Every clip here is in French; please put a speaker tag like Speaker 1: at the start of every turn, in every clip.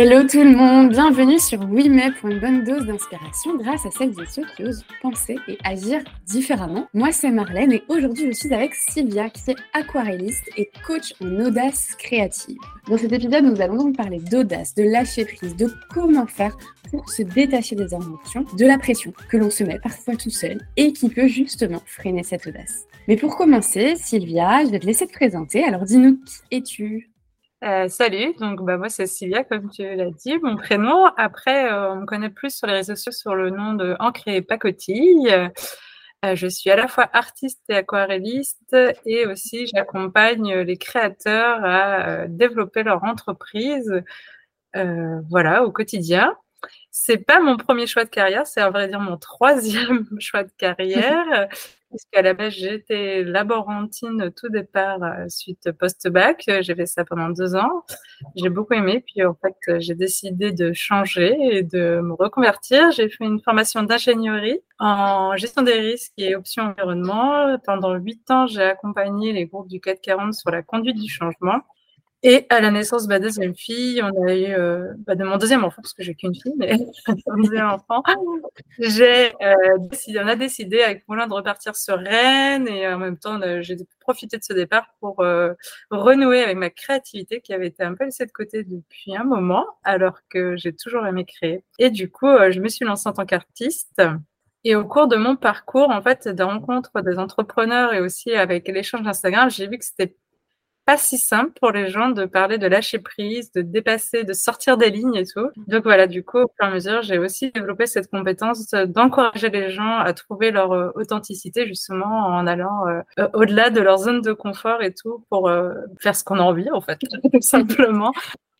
Speaker 1: Hello tout le monde, bienvenue sur WeMay pour une bonne dose d'inspiration grâce à celles et ceux qui osent penser et agir différemment. Moi c'est Marlène et aujourd'hui je suis avec Sylvia qui est aquarelliste et coach en audace créative. Dans cet épisode nous allons donc parler d'audace, de lâcher prise, de comment faire pour se détacher des émotions, de la pression que l'on se met parfois tout seul et qui peut justement freiner cette audace. Mais pour commencer, Sylvia, je vais te laisser te présenter. Alors dis-nous qui es-tu?
Speaker 2: Euh, salut, donc bah, moi c'est Sylvia, comme tu l'as dit, mon prénom. Après, euh, on me connaît plus sur les réseaux sociaux sur le nom de Ancre et Pacotille. Euh, je suis à la fois artiste et aquarelliste et aussi j'accompagne les créateurs à développer leur entreprise voilà, au quotidien. C'est pas mon premier choix de carrière, c'est à vrai dire mon troisième choix de carrière puisqu'à la base, j'étais laborantine tout départ euh, suite post-bac. J'ai fait ça pendant deux ans. J'ai beaucoup aimé. Puis, en fait, j'ai décidé de changer et de me reconvertir. J'ai fait une formation d'ingénierie en gestion des risques et options environnement. Pendant huit ans, j'ai accompagné les groupes du 440 sur la conduite du changement. Et à la naissance de ma deuxième fille, on a eu euh, bah, de mon deuxième enfant, parce que j'ai qu'une fille, mais mon deuxième enfant, j'ai euh, décidé, on a décidé avec Moulin de repartir sur Rennes et en même temps, j'ai profité de ce départ pour euh, renouer avec ma créativité qui avait été un peu laissée de côté depuis un moment, alors que j'ai toujours aimé créer. Et du coup, je me suis lancée en tant qu'artiste. Et au cours de mon parcours, en fait, de rencontres des entrepreneurs et aussi avec l'échange d'Instagram, j'ai vu que c'était pas si simple pour les gens de parler de lâcher prise, de dépasser, de sortir des lignes et tout. Donc voilà, du coup, au fur et à mesure, j'ai aussi développé cette compétence d'encourager les gens à trouver leur euh, authenticité justement en allant euh, euh, au-delà de leur zone de confort et tout pour faire ce qu'on a envie en fait, tout simplement.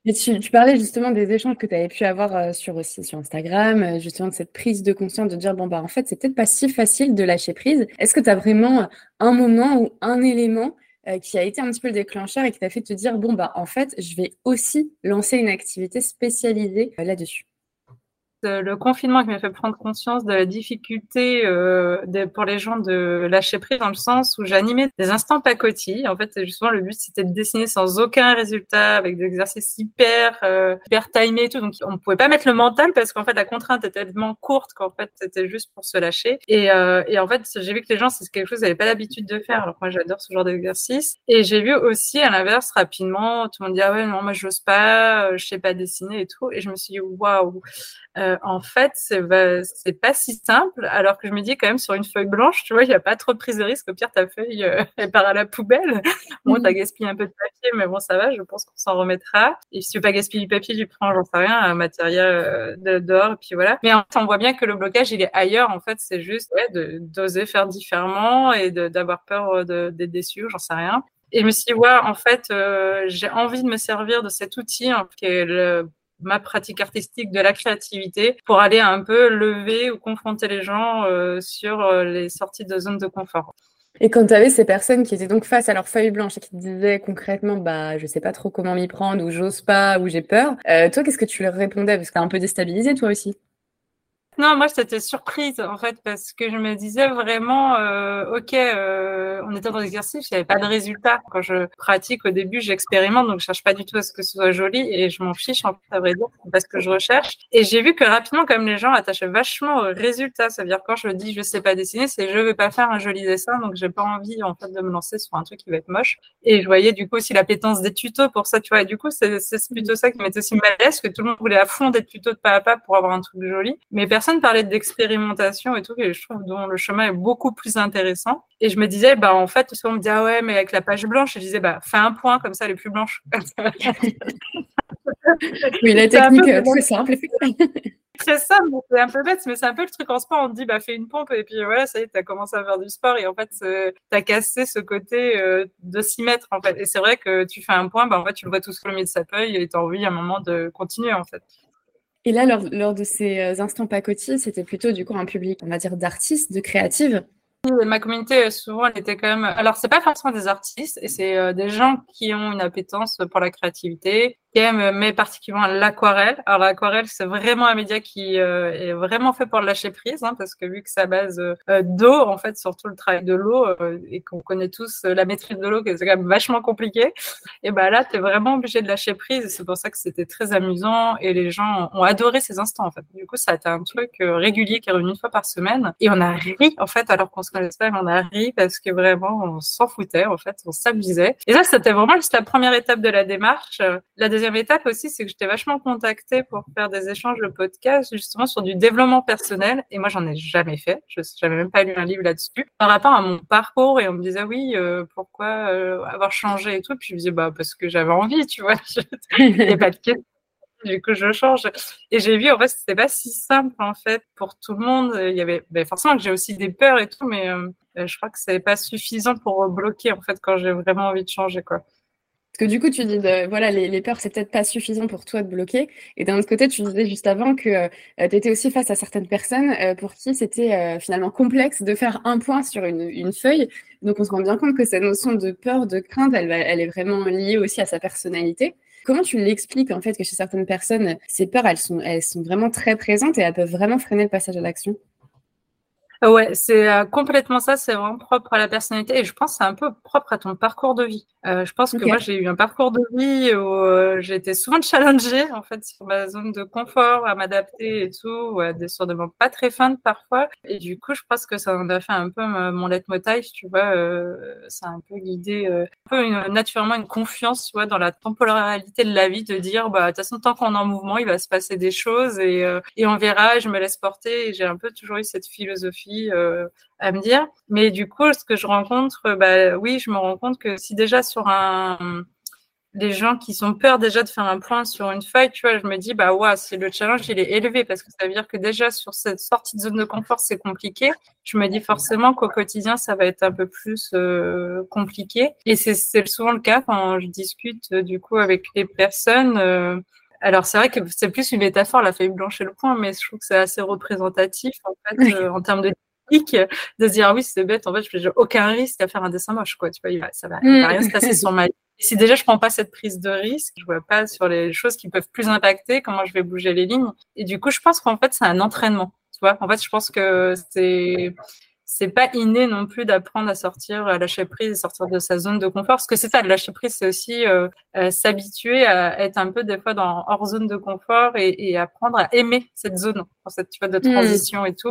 Speaker 1: Et tu, parlais justement des échanges que tu avais pu avoir sur sur Instagram, justement de cette prise de conscience de dire bon bah en fait c'est peut-être pas si facile de lâcher prise. Est-ce que tu as vraiment un moment ou un élément euh, qui a été un petit peu le déclencheur et qui t'a fait te dire bon bah en fait je vais aussi lancer une activité spécialisée euh, là-dessus
Speaker 2: le confinement qui m'a fait prendre conscience de la difficulté euh, pour les gens de lâcher prise dans le sens où j'animais des instants pacotilles. En fait, justement, le but c'était de dessiner sans aucun résultat, avec des exercices hyper euh, hyper timés et tout. Donc, on pouvait pas mettre le mental parce qu'en fait, la contrainte était tellement courte qu'en fait, c'était juste pour se lâcher. Et, euh, et en fait, j'ai vu que les gens, c'est quelque chose qu'ils n'avaient pas l'habitude de faire. Alors moi, j'adore ce genre d'exercice. Et j'ai vu aussi, à l'inverse, rapidement, tout le monde dit ah ouais, non, moi, je n'ose pas, je sais pas dessiner et tout. Et je me suis dit waouh euh, en fait, c'est pas si simple. Alors que je me dis quand même sur une feuille blanche, tu vois, il n'y a pas trop de prise de risque. Au pire, ta feuille, euh, elle part à la poubelle. Bon, tu as mhm. gaspillé un peu de papier, mais bon, ça va. Je pense qu'on s'en remettra. Et si tu veux pas gaspiller du papier, tu prends, j'en sais rien, un matériel euh, de, dehors, et puis voilà. Mais en fait, on voit bien que le blocage, il est ailleurs. En fait, c'est juste ouais, d'oser faire différemment et d'avoir peur d'être déçu, j'en sais rien. Et je me suis dit, ouais, en fait, j'ai envie de me servir de cet outil hein, qui est le ma pratique artistique de la créativité pour aller un peu lever ou confronter les gens euh, sur euh, les sorties de zone de confort.
Speaker 1: Et quand tu avais ces personnes qui étaient donc face à leur feuille blanche et qui te disaient concrètement, bah, je sais pas trop comment m'y prendre, ou j'ose pas, ou j'ai peur, euh, toi, qu'est-ce que tu leur répondais? Parce que t'as un peu déstabilisé, toi aussi.
Speaker 2: Non, moi j'étais surprise en fait parce que je me disais vraiment, euh, ok, euh, on était dans l'exercice, il n'y avait pas de résultat. Quand je pratique au début, j'expérimente, donc je cherche pas du tout à ce que ce soit joli et je m'en fiche en fait à vrai dire, parce que je recherche. Et j'ai vu que rapidement, comme les gens attachaient vachement au résultat, ça veut dire quand je dis je sais pas dessiner, c'est je veux pas faire un joli dessin, donc j'ai pas envie en fait de me lancer sur un truc qui va être moche. Et je voyais du coup aussi l'appétence des tutos pour ça, tu vois. Et du coup, c'est plutôt ça qui m'était aussi mal à l'aise, que tout le monde voulait à fond des tutos de pas à pas pour avoir un truc joli, mais personne personne parlait d'expérimentation et tout, et je trouve dont le chemin est beaucoup plus intéressant. Et je me disais, bah, en fait, souvent on me dit, ah ouais, mais avec la page blanche, et je disais, bah, fais un point, comme ça, elle est plus blanche.
Speaker 1: oui, la technique, est très simple,
Speaker 2: Très simple, c'est un peu bête, mais c'est un peu le truc en sport. On te dit, bah, fais une pompe, et puis voilà, ça y est, t'as commencé à faire du sport, et en fait, t'as cassé ce côté euh, de s'y mettre, en fait. Et c'est vrai que tu fais un point, bah, en fait, tu le vois tout sur le milieu de sa feuille, et t'as envie à un moment de continuer, en fait.
Speaker 1: Et là, lors, de ces euh, instants pacotis, c'était plutôt du coup un public, on va dire, d'artistes, de créatives.
Speaker 2: Ma communauté, euh, souvent, elle était quand même. Alors, c'est pas forcément des artistes, et c'est euh, des gens qui ont une appétence pour la créativité, qui mais particulièrement l'aquarelle. Alors l'aquarelle, c'est vraiment un média qui euh, est vraiment fait pour lâcher prise, hein, parce que vu que ça base euh, d'eau, en fait, surtout le travail de l'eau, euh, et qu'on connaît tous la maîtrise de l'eau, que c'est quand même vachement compliqué, et ben là, tu es vraiment obligé de lâcher prise, c'est pour ça que c'était très amusant, et les gens ont adoré ces instants, en fait. Du coup, ça a été un truc régulier qui est revenu une fois par semaine, et on a ri, en fait, alors qu'on se connaissait pas, on a ri parce que vraiment, on s'en foutait, en fait, on s'amusait. Et ça, c'était vraiment juste la première étape de la démarche. La deuxième étape aussi, c'est que j'étais vachement contactée pour faire des échanges de podcasts justement sur du développement personnel. Et moi, j'en ai jamais fait. Je n'avais même pas lu un livre là-dessus. Par rapport à mon parcours, et on me disait, oui, euh, pourquoi euh, avoir changé et tout? Puis je me disais, bah, parce que j'avais envie, tu vois. Il n'y a pas de question du coup je change et j'ai vu en fait c'était pas si simple en fait pour tout le monde il y avait ben, forcément que j'ai aussi des peurs et tout mais euh, je crois que c'est pas suffisant pour bloquer en fait quand j'ai vraiment envie de changer quoi
Speaker 1: que du coup, tu dis, voilà, les, peurs, c'est peut-être pas suffisant pour toi de bloquer. Et d'un autre côté, tu disais juste avant que euh, tu étais aussi face à certaines personnes euh, pour qui c'était euh, finalement complexe de faire un point sur une, feuille. Donc, on se rend bien compte que cette notion de peur, de crainte, elle, elle est vraiment liée aussi à sa personnalité. Comment tu l'expliques en fait que chez certaines personnes, ces peurs, elles sont, elles sont vraiment très présentes et elles peuvent vraiment freiner le passage à l'action?
Speaker 2: Ouais, c'est euh, complètement ça, c'est vraiment propre à la personnalité et je pense que c'est un peu propre à ton parcours de vie. Euh, je pense que moi j'ai eu un parcours de vie où euh, j'ai été souvent challengée en fait sur ma zone de confort, à m'adapter et tout, ouais, des sur pas très fins parfois et du coup je pense que ça en a fait un peu mon leitmotiv, tu vois, ça a un peu guidé un peu une, naturellement une confiance, tu vois, dans la temporalité de la vie, de dire bah de toute façon tant qu'on est en mouvement, il va se passer des choses et, et on verra, je me laisse porter et j'ai un peu toujours eu cette philosophie euh, à me dire. Mais du coup, ce que je rencontre, euh, bah, oui, je me rends compte que si déjà sur un les gens qui sont peur déjà de faire un point sur une feuille, tu vois, je me dis, bah ouais, si le challenge il est élevé, parce que ça veut dire que déjà sur cette sortie de zone de confort, c'est compliqué. Je me dis forcément qu'au quotidien, ça va être un peu plus euh, compliqué. Et c'est souvent le cas quand je discute du coup avec les personnes. Alors, c'est vrai que c'est plus une métaphore, la feuille blanche et le point, mais je trouve que c'est assez représentatif, en fait, euh, en termes de technique, de se dire, ah oui, c'est bête, en fait, je n'ai aucun risque à faire un dessin moche, quoi. Tu vois, ça va, va rien se passer sur ma vie. si déjà je prends pas cette prise de risque, je vois pas sur les choses qui peuvent plus impacter comment je vais bouger les lignes. Et du coup, je pense qu'en fait, c'est un entraînement. Tu vois, en fait, je pense que c'est c'est pas inné non plus d'apprendre à sortir, à lâcher prise, sortir de sa zone de confort. Parce que c'est ça, le lâcher prise, c'est aussi euh, euh, s'habituer à être un peu des fois dans hors zone de confort et, et apprendre à aimer cette zone, cette tu vois, de hmm. transition et tout.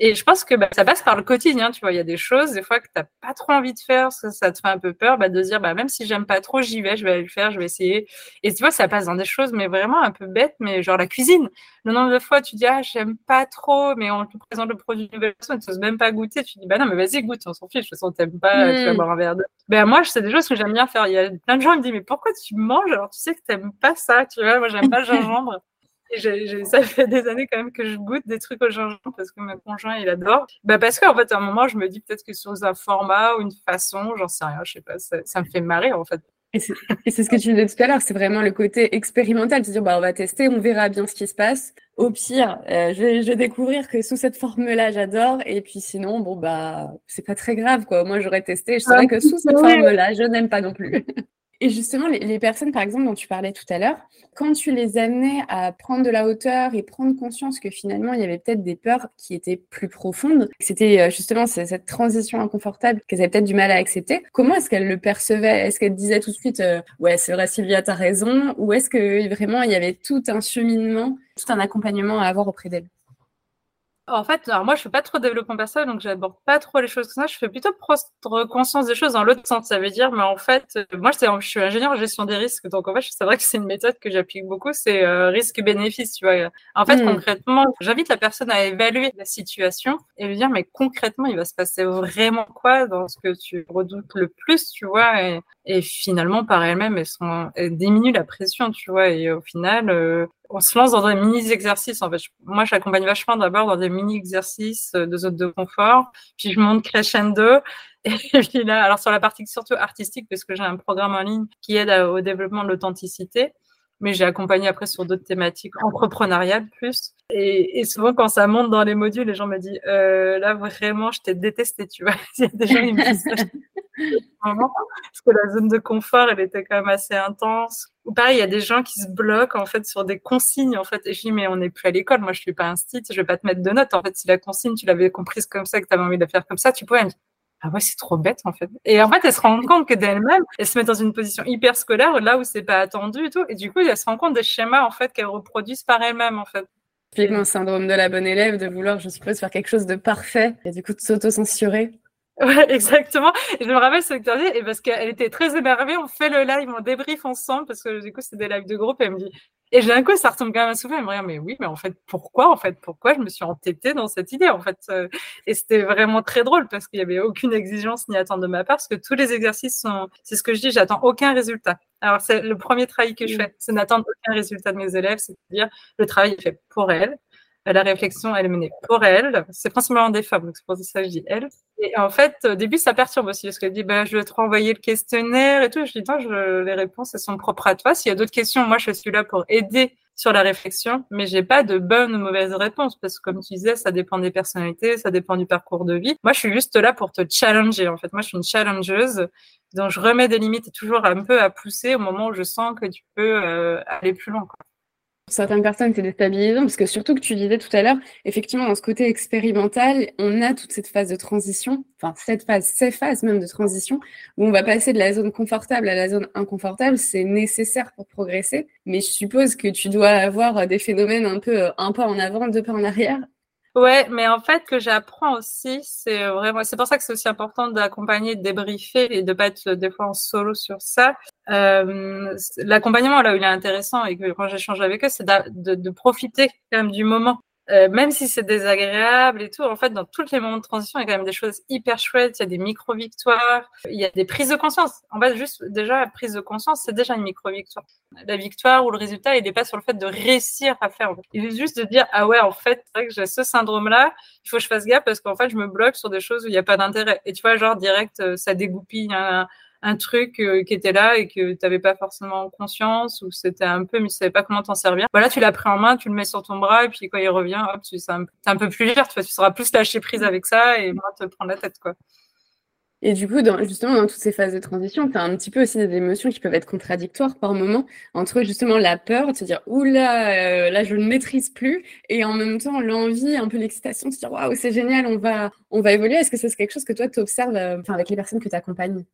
Speaker 2: Et je pense que bah, ça passe par le quotidien, tu vois. Il y a des choses, des fois, que tu n'as pas trop envie de faire, ça, ça te fait un peu peur, bah, de dire, bah, même si j'aime pas trop, j'y vais, je vais aller le faire, je vais essayer. Et tu vois, ça passe dans des choses, mais vraiment un peu bêtes, mais genre la cuisine. Le nombre de fois, tu dis, ah, j'aime pas trop, mais on te présente le produit nouvelle façon, tu n'oses même pas goûter. Tu dis, bah non, mais vas-y, goûte, on s'en fiche, de toute façon, t'aimes pas, tu vas hmm. boire un verre de. Ben, moi, c'est des choses que j'aime bien faire. Il y a plein de gens qui me disent, mais pourquoi tu manges alors tu sais que t'aimes pas ça, tu vois? Moi, j'aime pas le gingembre ça fait des années quand même que je goûte des trucs au gingembre parce que mon conjoint il adore. Bah parce qu'en fait à un moment je me dis peut-être que sur un format ou une façon, j'en sais rien, je sais pas, ça, me fait marrer en fait.
Speaker 1: Et c'est ce que tu disais tout à l'heure, c'est vraiment le côté expérimental, se dire bah on va tester, on verra bien ce qui se passe. Au pire, euh, je, vais, je, vais, découvrir que sous cette forme-là j'adore, et puis sinon bon bah c'est pas très grave quoi. Moi j'aurais testé, je savais que sous cette forme-là je n'aime pas non plus. Et justement, les, personnes, par exemple, dont tu parlais tout à l'heure, quand tu les amenais à prendre de la hauteur et prendre conscience que finalement, il y avait peut-être des peurs qui étaient plus profondes, c'était euh, justement cette transition inconfortable qu'elles avaient peut-être du mal à accepter, comment est-ce qu'elles le percevaient? Est-ce qu'elles disaient tout de suite euh, Ouais, c'est vrai, Sylvia, t'as raison » ou est-ce que vraiment il y avait tout un cheminement, tout un accompagnement à avoir auprès d'elles?
Speaker 2: En fait, alors moi, je fais pas trop de développement personnel, donc j'aborde pas trop les choses comme ça. Je fais plutôt prendre conscience des choses dans l'autre sens. Ça veut dire, mais en fait, euh, moi, je suis ingénieur en gestion des risques, donc en fait, c'est vrai que c'est une méthode que j'applique beaucoup, c'est euh, risque-bénéfice, tu vois. En fait, hmm. concrètement, j'invite la personne à évaluer la situation et lui dire, mais concrètement, il va se passer vraiment quoi dans ce que tu redoutes le plus, tu vois, et, et finalement, par elle-même, elles, sont, elles diminuent la pression, tu vois, et au final, euh, on se lance dans des mini-exercices. En fait, moi, j'accompagne vachement d'abord dans des mini-exercices de zone de confort, puis je monte crescendo. Et puis là, alors sur la partie surtout artistique, parce que j'ai un programme en ligne qui aide au développement de l'authenticité, mais j'ai accompagné après sur d'autres thématiques entrepreneuriales plus. Et, et, souvent, quand ça monte dans les modules, les gens me disent euh, là vraiment, je t'ai détesté, tu vois. Il y a des gens qui me disent parce que la zone de confort, elle était quand même assez intense. Ou pareil, il y a des gens qui se bloquent en fait sur des consignes en fait. Et je dis mais on n'est plus à l'école. Moi, je suis pas un site, je vais pas te mettre de notes. En fait, si la consigne tu l'avais comprise comme ça, que tu avais envie de la faire comme ça, tu pourrais. Me dire, ah ouais, c'est trop bête en fait. Et en fait, elle se rend compte que d'elle-même, elle se met dans une position hyper scolaire là où c'est pas attendu et tout. Et du coup, elle se rend compte des schémas en fait qu'elle reproduisent par elle-même en fait.
Speaker 1: Typiquement, syndrome de la bonne élève, de vouloir, je suppose, faire quelque chose de parfait et du coup de s'auto-censurer.
Speaker 2: Ouais, exactement. Et je me rappelle ce que tu as dit, et parce qu'elle était très énervée, on fait le live, on débrief ensemble, parce que du coup, c'est des lives de groupe, et elle me dit, et d'un coup, ça retombe quand même à souffler, me mais oui, mais en fait, pourquoi, en fait, pourquoi je me suis entêtée dans cette idée, en fait. Euh, et c'était vraiment très drôle, parce qu'il y avait aucune exigence ni attente de ma part, parce que tous les exercices sont, c'est ce que je dis, j'attends aucun résultat. Alors, c'est le premier travail que je fais, c'est n'attendre aucun résultat de mes élèves, c'est-à-dire, le travail est fait pour elles, la réflexion, elle est menée pour elle. C'est principalement des femmes, donc c'est pour ça que je dis elle. Et en fait, au début, ça perturbe aussi, parce qu'elle dit, bah, je vais te renvoyer le questionnaire et tout. Je dis, non, je, les réponses, elles sont propres à toi. S'il y a d'autres questions, moi, je suis là pour aider sur la réflexion, mais j'ai pas de bonne ou mauvaise réponse, parce que comme tu disais, ça dépend des personnalités, ça dépend du parcours de vie. Moi, je suis juste là pour te challenger, en fait. Moi, je suis une challengeuse, donc je remets des limites toujours un peu à pousser au moment où je sens que tu peux euh, aller plus loin,
Speaker 1: certaines personnes, c'est déstabilisant parce que surtout que tu disais tout à l'heure, effectivement, dans ce côté expérimental, on a toute cette phase de transition, enfin, cette phase, ces phases même de transition, où on va passer de la zone confortable à la zone inconfortable. C'est nécessaire pour progresser. Mais je suppose que tu dois avoir des phénomènes un peu, euh, un pas en avant, deux pas en arrière.
Speaker 2: Ouais, mais en fait, que j'apprends aussi, c'est vraiment, c'est pour ça que c'est aussi important d'accompagner, de débriefer et de pas être des fois en solo sur ça. Euh, l'accompagnement là où il est intéressant et que quand j'échange avec eux, c'est de, de, profiter quand même du moment. Euh, même si c'est désagréable et tout, en fait, dans tous les moments de transition, il y a quand même des choses hyper chouettes. Il y a des micro-victoires, il y a des prises de conscience. En fait, juste déjà la prise de conscience, c'est déjà une micro-victoire. La victoire ou le résultat, il n'est pas sur le fait de réussir à faire. Il est juste de dire ah ouais, en fait, c'est vrai que j'ai ce syndrome-là. Il faut que je fasse gaffe parce qu'en fait, je me bloque sur des choses où il n'y a pas d'intérêt. Et tu vois, genre direct, euh, ça dégoupille un, un truc euh, qui était là et que tu n'avais pas forcément conscience ou c'était un peu mais tu savais pas comment t'en servir. Voilà, tu l'as pris en main, tu le mets sur ton bras et puis quand il revient, hop, tu es un, peu plus légère, tu, vois, seras plus lâcher prise avec ça et moins te prendre la tête quoi.
Speaker 1: Et du coup, dans, justement, dans toutes ces phases de transition, tu as un petit peu aussi des émotions qui peuvent être contradictoires par moment entre justement la peur de se dire oula, euh, là je ne maîtrise plus, et en même temps l'envie, un peu l'excitation de se dire waouh, c'est génial, on va, on va évoluer. Est-ce que c'est quelque chose que toi tu observes euh, avec les personnes que tu accompagnes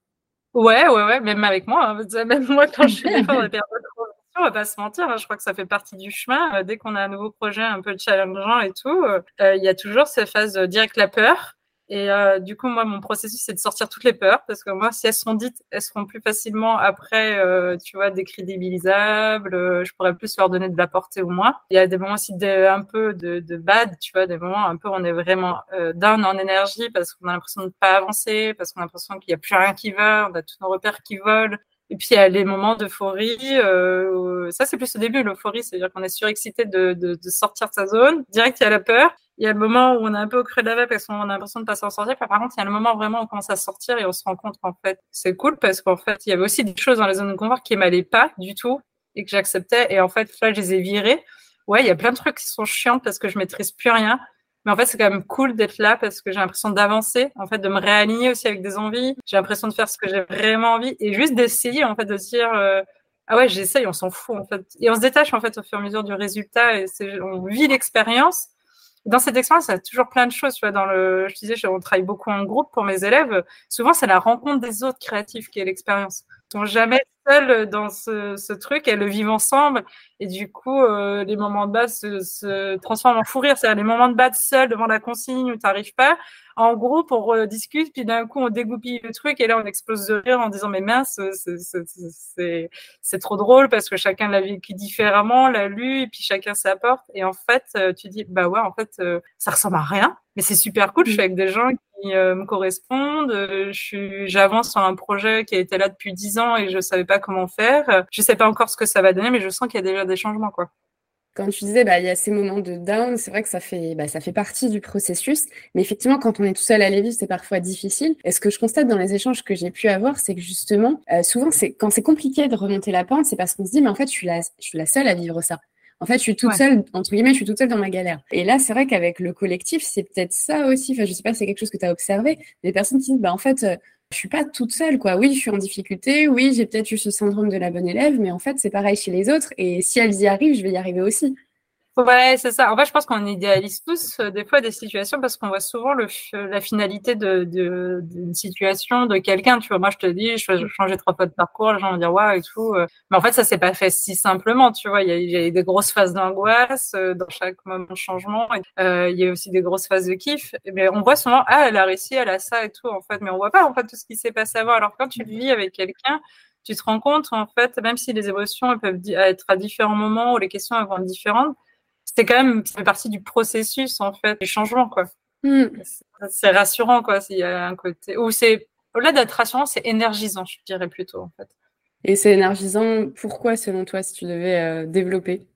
Speaker 2: Ouais, ouais, ouais, même avec moi. Hein. Même moi, quand je suis dans des périodes de transition, on va pas se mentir, hein, je crois que ça fait partie du chemin. Euh, dès qu'on a un nouveau projet un peu challengeant et tout, euh, il y a toujours cette phase direct la peur. Et euh, du coup, moi, mon processus, c'est de sortir toutes les peurs, parce que moi, si elles sont dites, elles seront plus facilement après, euh, tu vois, décrédibilisables. Euh, je pourrais plus leur donner de la portée au moins. Il y a des moments aussi de, un peu de, de bad, tu vois, des moments un peu où on est vraiment euh, down en énergie parce qu'on a l'impression de ne pas avancer, parce qu'on a l'impression qu'il n'y a plus rien qui va, on a tous nos repères qui volent. Et puis il y a les moments d'euphorie. Euh, ça, c'est plus au début, l'euphorie, c'est-à-dire qu'on est surexcité de, de, de, sortir de sa zone. Direct, il y a la peur. Il y a le moment où on est un peu au creux de la vague parce qu'on a l'impression de pas s'en sortir. Par contre, il y a le moment vraiment où on commence à sortir et on se rend compte qu'en fait, c'est cool parce qu'en fait, il y avait aussi des choses dans la zone de confort qui m'allaient pas du tout et que j'acceptais. Et en fait, là, je les ai virées. Ouais, il y a plein de trucs qui sont chiants parce que je maîtrise plus rien. Mais en fait, c'est quand même cool d'être là parce que j'ai l'impression d'avancer, en fait, de me réaligner aussi avec des envies. J'ai l'impression de faire ce que j'ai vraiment envie et juste d'essayer, en fait, de se dire, euh, ah ouais, j'essaye, on s'en fout, en fait. Et on se détache, en fait, au fur et à mesure du résultat et on vit l'expérience. Dans cette expérience, il y a toujours plein de choses. Tu vois, dans le, je disais, on travaille beaucoup en groupe pour mes élèves. Souvent, c'est la rencontre des autres créatifs qui est l'expérience. Jamais seuls dans ce, truc, elles le vivent ensemble. Et du coup, euh, les moments de base se, se transforment en fou rire. C'est-à-dire les moments de base seuls devant la consigne où tu n'arrives pas. En groupe, on rediscute, puis d'un coup, on dégoupille le truc et là, on explose de rire en disant, mais mince, c'est trop drôle parce que chacun l'a vécu différemment, l'a lu, et puis chacun s'apporte. Et en fait, euh, tu dis, bah ouais, en fait, euh, ça ressemble à rien, mais c'est super cool. Je suis avec des gens qui euh, me correspondent. Je j'avance sur un projet qui a été là depuis dix ans et je savais pas comment faire. Je sais pas encore ce que ça va donner, mais je sens qu'il y a déjà des changements, quoi.
Speaker 1: Quand tu disais, bah, il y a ces moments de down, c'est vrai que ça fait, bah, ça fait partie du processus. Mais effectivement, quand on est tout seul à les vivre, c'est parfois difficile. Et ce que je constate dans les échanges que j'ai pu avoir, c'est que justement, euh, souvent, c'est quand c'est compliqué de remonter la pente, c'est parce qu'on se dit, mais en fait, je suis la, je suis la seule à vivre ça. En fait, je suis toute seule, entre guillemets, je suis toute seule dans ma galère. Et là, c'est vrai qu'avec le collectif, c'est peut-être ça aussi. Enfin, je sais pas si c'est quelque chose que tu as observé. Des personnes qui disent, bah, en fait, euh, je suis pas toute seule, quoi. Oui, je suis en difficulté. Oui, j'ai peut-être eu ce syndrome de la bonne élève, mais en fait, c'est pareil chez les autres. Et si elles y arrivent, je vais y arriver aussi.
Speaker 2: Ouais, c'est ça. En fait, je pense qu'on idéalise tous euh, des fois des situations parce qu'on voit souvent le, la finalité de, de, d'une situation de quelqu'un. Tu vois, moi, je te dis, je vais changer trois fois de parcours, les gens vont dire waouh et tout. Euh. Mais en fait, ça s'est pas fait si simplement. Tu vois, il y a, y a des grosses phases d'angoisse euh, dans chaque moment de changement. Il y a aussi des grosses phases de kiff. Mais on voit souvent ah, elle a réussi, elle a ça et tout. En fait, mais on voit pas en fait tout ce qui s'est passé avant. Alors quand tu vis avec quelqu'un, tu te rends compte en fait, même si les émotions elles peuvent être à différents moments ou les questions elles vont être différentes c'est quand même, ça fait partie du processus, en fait, du changement, quoi. Hmm. C'est rassurant, quoi, s'il y a un côté, ou c'est, au-delà d'être rassurant, c'est énergisant, je dirais plutôt, en fait.
Speaker 1: Et c'est énergisant, pourquoi, selon toi, si tu devais euh, développer?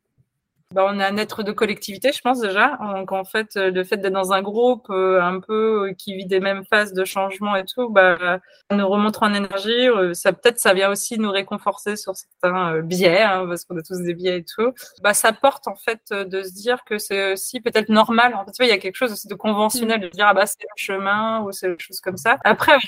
Speaker 2: Bah, on est un être de collectivité, je pense déjà. Donc en fait, euh, le fait d'être dans un groupe euh, un peu euh, qui vit des mêmes phases de changement et tout, bah, nous remontre en énergie. ça peut-être ça vient aussi nous réconforter sur certains biais, hein, parce qu'on a tous des biais et tout. Bah, ça porte en fait de se dire que c'est aussi peut-être normal. En fait, il y a quelque chose aussi de conventionnel de dire ah bah c'est le chemin ou c'est des choses comme ça. Après, de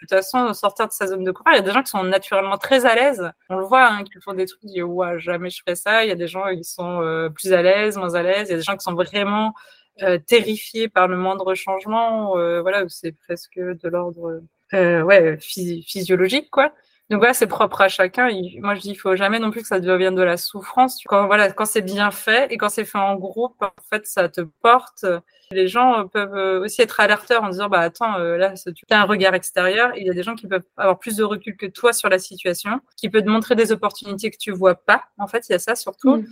Speaker 2: toute façon, sortir de sa zone de confort, il y a des gens qui sont naturellement très à l'aise. On le voit, hein, qui font des trucs, disent ouais jamais je ferais ça. Il y a des gens qui sont plus à l'aise, moins à l'aise. Il y a des gens qui sont vraiment euh, terrifiés par le moindre changement. Euh, voilà, c'est presque de l'ordre euh, ouais, physiologique, quoi. Donc voilà, c'est propre à chacun. moi, je dis, il faut jamais non plus que ça devienne de la souffrance. Quand voilà, quand c'est bien fait et quand c'est fait en groupe, en fait, ça te porte. Les gens peuvent aussi être alerteurs en disant, bah attends, là, tu as un regard extérieur. Il y a des gens qui peuvent avoir plus de recul que toi sur la situation, qui peuvent te montrer des opportunités que tu vois pas. En fait, il y a ça surtout. Mm.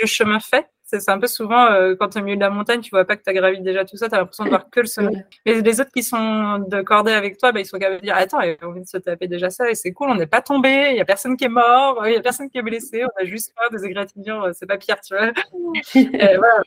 Speaker 2: Le chemin fait, c'est un peu souvent, euh, quand tu es au milieu de la montagne, tu vois pas que tu as gravi déjà tout ça, tu as l'impression de voir que le sommet. Mais les autres qui sont de cordée avec toi, bah, ils sont capables de dire Attends, on vient de se taper déjà ça et c'est cool, on n'est pas tombé, il y a personne qui est mort, il y a personne qui est blessé, on a juste peur des égratignures, euh, c'est pas pire, tu vois. euh, voilà.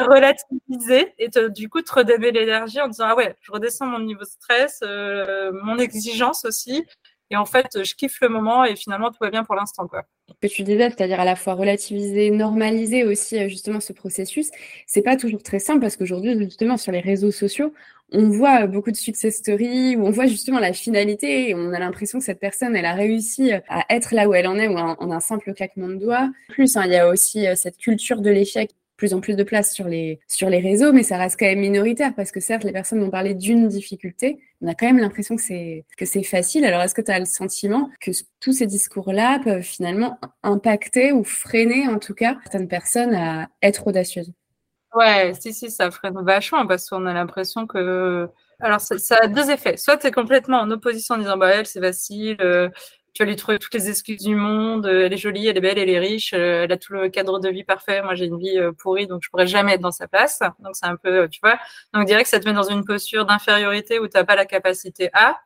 Speaker 2: Relativiser et du coup te redonner l'énergie en disant Ah ouais, je redescends mon niveau de stress, euh, mon exigence aussi. Et en fait, je kiffe le moment et finalement, tout va bien pour l'instant. Quoi.
Speaker 1: Que tu disais, c'est-à-dire à la fois relativiser, normaliser aussi euh, justement ce processus, c'est pas toujours très simple parce qu'aujourd'hui, justement, sur les réseaux sociaux, on voit euh, beaucoup de success stories où on voit justement la finalité et on a l'impression que cette personne, elle a réussi euh, à être là où elle en est ou en, un simple claquement de doigts. Plus, hein, il y a aussi cette culture de l'échec plus en plus de place sur les, sur les réseaux, mais ça reste quand même minoritaire parce que certes, les personnes vont parler d'une difficulté, on a quand même l'impression que c'est, que c'est facile. Alors, est-ce que tu as le sentiment que tous ces discours-là peuvent finalement impacter ou freiner, en tout cas, certaines personnes à être audacieuses?
Speaker 2: Ouais, si, si, ça freine vachement parce qu'on a l'impression que. Alors, ça, ça, a deux effets. Soit tu es complètement en opposition en disant, bah, elle, c'est facile, euh, tu vas lui trouver toutes les excuses du monde. Euh, elle est jolie, elle est belle, elle est riche, euh, elle a tout le cadre de vie parfait. Moi, j'ai une vie euh, pourrie, donc je pourrais jamais être dans sa place. Donc c'est un peu, tu vois. Donc direct, ça te met dans une posture d'infériorité où tu n'as pas la capacité à.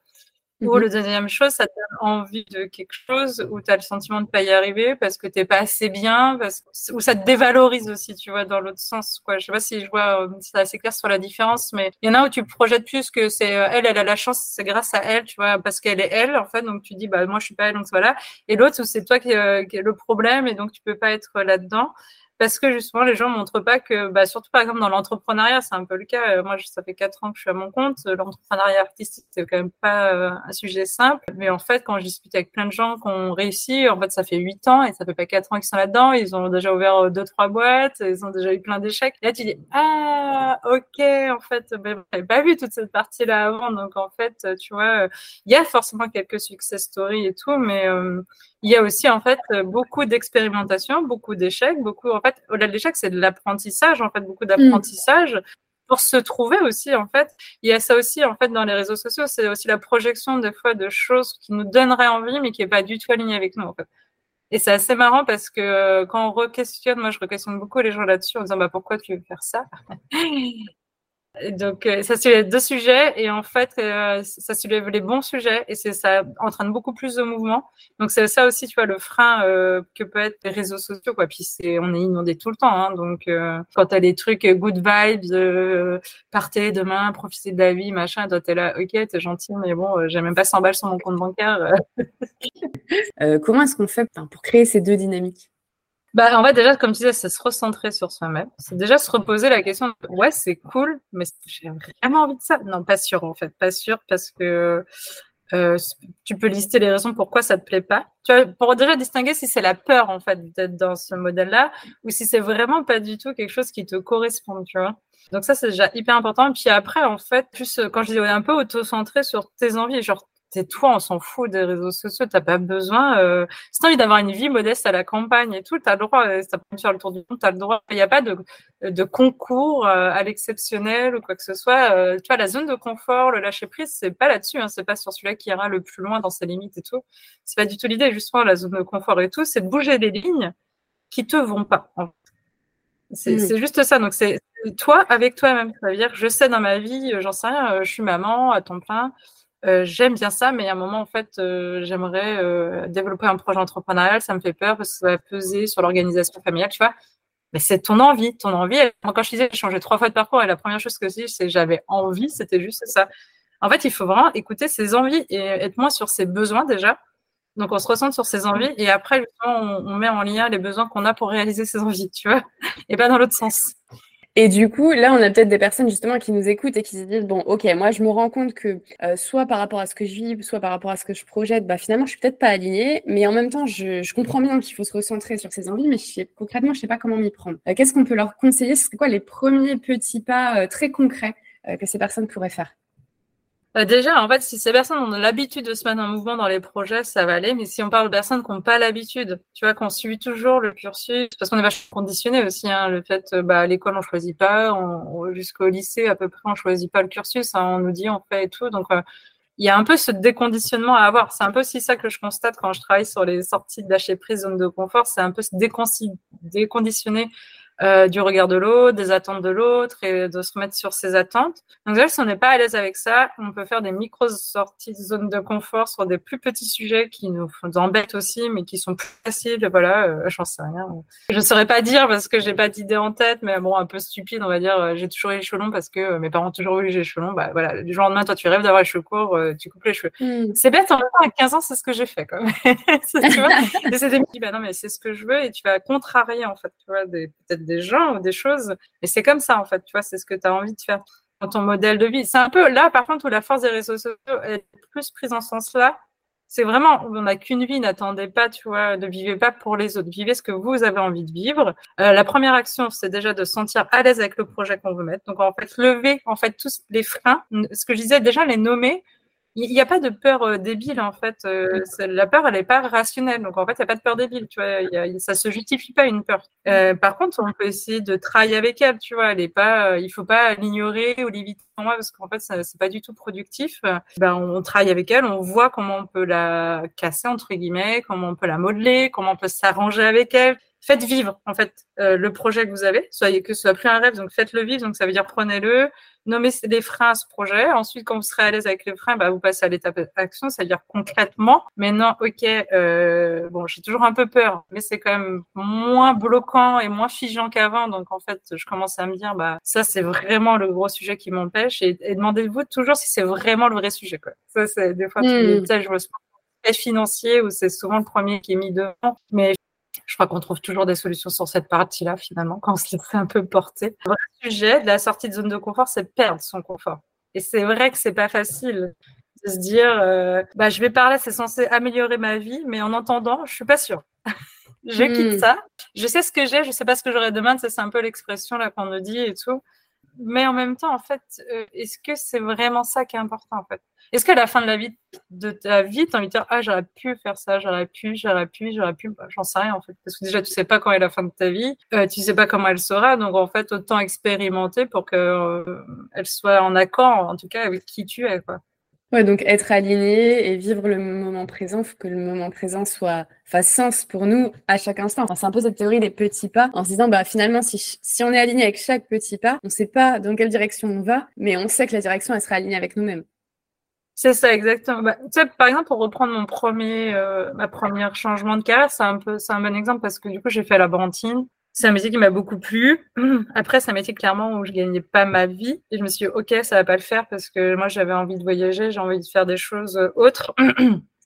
Speaker 2: Ou mhm. le deuxième chose, ça te donne envie de quelque chose où tu as le sentiment de ne pas y arriver parce que t'es pas assez bien, parce que, ou ça te dévalorise aussi, tu vois, dans l'autre sens. Quoi. Je sais pas si je vois, euh, c'est assez clair sur la différence, mais il y en a où tu projettes plus que c'est euh, elle, elle a la chance, c'est grâce à elle, tu vois, parce qu'elle est elle, en fait, donc tu dis, bah moi je suis pas elle, donc voilà. Et l'autre où c'est toi qui, euh, qui est le problème et donc tu peux pas être là-dedans parce que justement les gens montrent pas que, bah, surtout par exemple dans l'entrepreneuriat, c'est un peu le cas. Euh, moi, ça fait quatre ans que je suis à mon compte. L'entrepreneuriat artistique, c'est quand même pas euh, un sujet simple. Mais en fait, quand je discute avec plein de gens qui ont réussi, en fait, ça fait huit ans et ça fait pas quatre ans qu'ils sont là-dedans. Ils ont déjà ouvert euh, deux, trois boîtes. Ils ont déjà eu plein d'échecs. Là, tu dis, ah, ok, en fait, ben, j'avais pas vu toute cette partie-là avant. Donc, en fait, tu vois, il y a forcément quelques success stories et tout, mais il y a aussi en fait beaucoup d'expérimentation, beaucoup d'échecs, beaucoup en fait au-delà de l'échec, c'est de l'apprentissage en fait, beaucoup d'apprentissage. Pour se trouver aussi, en fait, il y a ça aussi, en fait, dans les réseaux sociaux, c'est aussi la projection des fois de choses qui nous donneraient envie, mais qui n'est pas du tout aligné avec nous, en fait. Et c'est assez marrant parce que euh, quand on re-questionne, moi je re-questionne beaucoup les gens là-dessus en disant bah, pourquoi tu veux faire ça? Donc, euh, ça soulève deux sujets et en fait, euh, ça soulève les bons sujets et c'est ça entraîne beaucoup plus de mouvement. Donc, c'est ça aussi, tu vois, le frein euh, que peut être les réseaux sociaux, quoi. Puis, c'est, on est inondé tout le temps, hein, donc quand t'as des trucs good vibes, partez demain, profitez de la vie, machin, toi t'es là, ok, t'es gentil, mais bon, j'ai même pas 100 balles sur mon compte bancaire.
Speaker 1: comment est-ce qu'on fait pour créer ces deux dynamiques?
Speaker 2: Bah, en fait, déjà, comme tu disais, c'est se recentrer sur soi-même. C'est déjà se reposer la question ouais, c'est cool, mais j'ai vraiment envie de ça. Non, pas sûr, en fait. Pas sûr parce que euh, tu peux lister les raisons pourquoi ça te plaît pas. Tu vois, pour déjà distinguer si c'est la peur en fait d'être dans ce modèle-là ou si c'est vraiment pas du tout quelque chose qui te correspond, tu vois. Donc ça c'est déjà hyper important. Et puis après en fait, plus quand je dis un peu auto-centré sur tes envies, genre c'est toi, on s'en fout des réseaux sociaux, t'as pas besoin. Euh, si t'as envie d'avoir une vie modeste à la campagne et tout, t'as le droit. Euh, si t'as pas faire le tour du monde, t'as le droit. Il n'y a pas de, de concours euh, à l'exceptionnel ou quoi que ce soit. Euh, tu vois, la zone de confort, le lâcher prise, c'est pas là-dessus. Hein, c'est pas sur celui-là qui ira le plus loin dans ses limites et tout. C'est pas du tout l'idée. Justement, la zone de confort et tout, c'est de bouger des lignes qui te vont pas. C'est mmh. juste ça. Donc c'est toi avec toi-même. Ça veut dire, je sais dans ma vie, j'en sais rien. Je suis maman à temps plein. Euh, j'aime bien ça, mais à un moment, en fait, euh, j'aimerais euh, développer un projet entrepreneurial. Ça me fait peur parce que ça va peser sur l'organisation familiale, tu vois. Mais c'est ton envie, ton envie. Moi, quand je disais, j'ai changé trois fois de parcours et la première chose que je dis, c'est j'avais envie, c'était juste ça. En fait, il faut vraiment écouter ses envies et être moins sur ses besoins déjà. Donc, on se ressent sur ses envies et après, justement, on, on met en lien les besoins qu'on a pour réaliser ses envies, tu vois, et pas dans l'autre sens.
Speaker 1: Et du coup, là, on a peut-être des personnes justement qui nous écoutent et qui se disent bon, ok, moi, je me rends compte que euh, soit par rapport à ce que je vis, soit par rapport à ce que je projette, bah finalement, je suis peut-être pas alignée, mais en même temps, je, comprends bien qu'il faut se recentrer sur ses envies, mais je sais, concrètement, je sais pas comment m'y prendre. Euh, qu'est-ce qu'on peut leur conseiller? C'est quoi les premiers petits pas euh, très concrets que ces personnes pourraient faire?
Speaker 2: Bah, déjà, en fait, si ces personnes ont l'habitude de se mettre en mouvement dans les projets, ça va aller. Mais si on parle de personnes qui n'ont pas l'habitude, tu vois, qu'on suit toujours le cursus, parce qu'on est vachement conditionné aussi, hein, le fait, bah, à l'école, on choisit pas, jusqu'au lycée, à peu près, on choisit pas le cursus, hein, on nous dit, on fait et tout. Donc, euh, il y a un peu ce déconditionnement à avoir. C'est un peu aussi ça que je constate quand je travaille sur les sorties de lâcher prise, zone de confort. C'est un peu se déconditionner euh, du regard de l'autre, des attentes de l'autre et de se remettre sur ses attentes. Donc déjà, si on n'est pas à l'aise avec ça, on peut faire des micro-sorties de zone de confort sur des plus petits sujets qui nous, embêtent aussi, mais qui sont plus faciles. Voilà, euh, j'en sais rien. Je ne saurais pas dire parce que j'ai pas d'idée en tête, mais bon, un peu stupide, on va dire. Euh, j'ai toujours eu les cheveux longs parce que mes parents ont toujours eu les cheveux longs. Bah voilà, du jour au lendemain, toi, tu rêves d'avoir les cheveux courts, tu coupes les cheveux. Hmm. C'est bête, en même temps, à 15 ans, c'est ce que j'ai fait, même. tu vois? Et des bah non, mais c'est ce que je veux et tu vas contrarier, en fait, tu vois, peut-être des gens ou des choses. Et c'est comme ça, en fait, tu vois, c'est ce que tu as envie de faire dans ton modèle de vie. C'est un peu là, par contre, où la force des réseaux sociaux est plus prise en ce sens-là. C'est vraiment, on n'a qu'une vie, n'attendez pas, tu vois, ne vivez pas pour les autres, vivez ce que vous avez envie de vivre. Euh, la première action, c'est déjà de se sentir à l'aise avec le projet qu'on veut mettre. Donc, en fait, lever, en fait, tous les freins. Ce que je disais, déjà les nommer, il n'y a pas de peur euh, débile en fait. Euh, la peur, elle n'est pas rationnelle. Donc en fait, il n'y a pas de peur débile. Tu vois, y a, ça se justifie pas une peur. Euh, par contre, on peut essayer de travailler avec elle. Tu vois, elle est pas. il faut pas l'ignorer ou l'éviter moi parce qu'en fait, c'est pas du tout productif. Ben, on travaille avec elle, on voit comment on peut la casser entre guillemets, comment on peut la modeler, comment on peut s'arranger avec elle faites vivre en fait euh, le projet que vous avez, soyez que ce soit plus un rêve, donc faites-le vivre, donc ça veut dire prenez-le, nommez des freins à ce projet, ensuite quand vous serez à l'aise avec les freins, bah, vous passez à l'étape action, c'est-à-dire concrètement, maintenant ok, euh, bon j'ai toujours un peu peur, mais c'est quand même moins bloquant et moins figeant qu'avant, donc en fait je commence à me dire bah ça c'est vraiment le gros sujet qui m'empêche. Et, demandez-vous toujours si c'est vraiment le vrai sujet quoi. Ça c'est des fois mmh. je me financier où c'est souvent le premier qui est mis devant, mais je crois qu'on trouve toujours des solutions sur cette partie-là, finalement, quand on se laisse un peu porter. Le sujet de la sortie de zone de confort, c'est perdre son confort. Et c'est vrai que c'est pas facile de se dire, euh, bah, je vais par là, c'est censé améliorer ma vie, mais en entendant, je suis pas sûre. je quitte hmm. ça. Je sais ce que j'ai, je sais pas ce que j'aurai demain. C'est un peu l'expression là qu'on nous dit et tout. Mais en même temps, en fait, euh, est-ce que c'est vraiment ça qui est important, en fait? Est-ce qu'à la fin de la vie de ta vie, tu as envie de dire ah j'aurais pu faire ça, j'aurais pu, j'aurais pu, j'aurais pu, bah, j'en sais rien en fait, parce que déjà tu sais pas quand est la fin de ta vie, euh, tu sais pas comment elle sera, donc en fait autant expérimenter pour que euh, elle soit en accord, en tout cas avec qui tu es quoi.
Speaker 1: Ouais, donc être aligné et vivre le moment présent, faut que le moment présent soit fasse sens pour nous à chaque instant. c'est un peu cette théorie des petits pas, en se disant bah finalement si si on est aligné avec chaque petit pas, on sait pas dans quelle direction on va, mais on sait que la direction elle sera alignée avec nous-mêmes.
Speaker 2: C'est ça, exactement. Bah, tu sais, par exemple, pour reprendre mon premier, euh, ma première changement de carrière, c'est un peu, c'est un bon exemple parce que du coup, j'ai fait la brantine. C'est un métier qui m'a beaucoup plu. Après, c'est un métier clairement où je gagnais pas ma vie. Et je me suis dit, OK, ça va pas le faire parce que moi, j'avais envie de voyager, j'ai envie de faire des choses autres.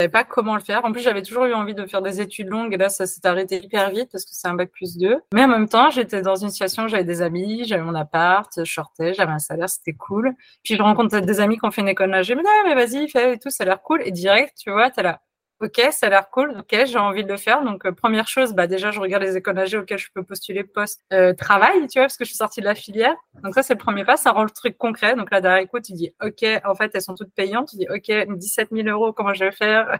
Speaker 2: savais pas comment le faire. En plus, j'avais toujours eu envie de faire des études longues et là, ça s'est arrêté hyper vite parce que c'est un bac plus 2. Mais en même temps, j'étais dans une situation, j'avais des amis, j'avais mon appart, je sortais, j'avais un salaire, c'était cool. Puis je rencontre des amis qui ont fait une école nagée, mais non, mais vas-y, fais et tout, ça a l'air cool. Et direct, tu vois, t'es là, Ok, ça a l'air cool. Ok, j'ai envie de le faire. Donc, euh, première chose, bah, déjà, je regarde les écoles nagées auxquelles je peux postuler post-travail, euh, tu vois, parce que je suis sortie de la filière. Donc, ça, c'est le premier pas. Ça rend le truc concret. Donc, là, derrière, écoute, tu dis, OK, en fait, elles sont toutes payantes. Tu dis, OK, 17 000 euros, comment je vais faire?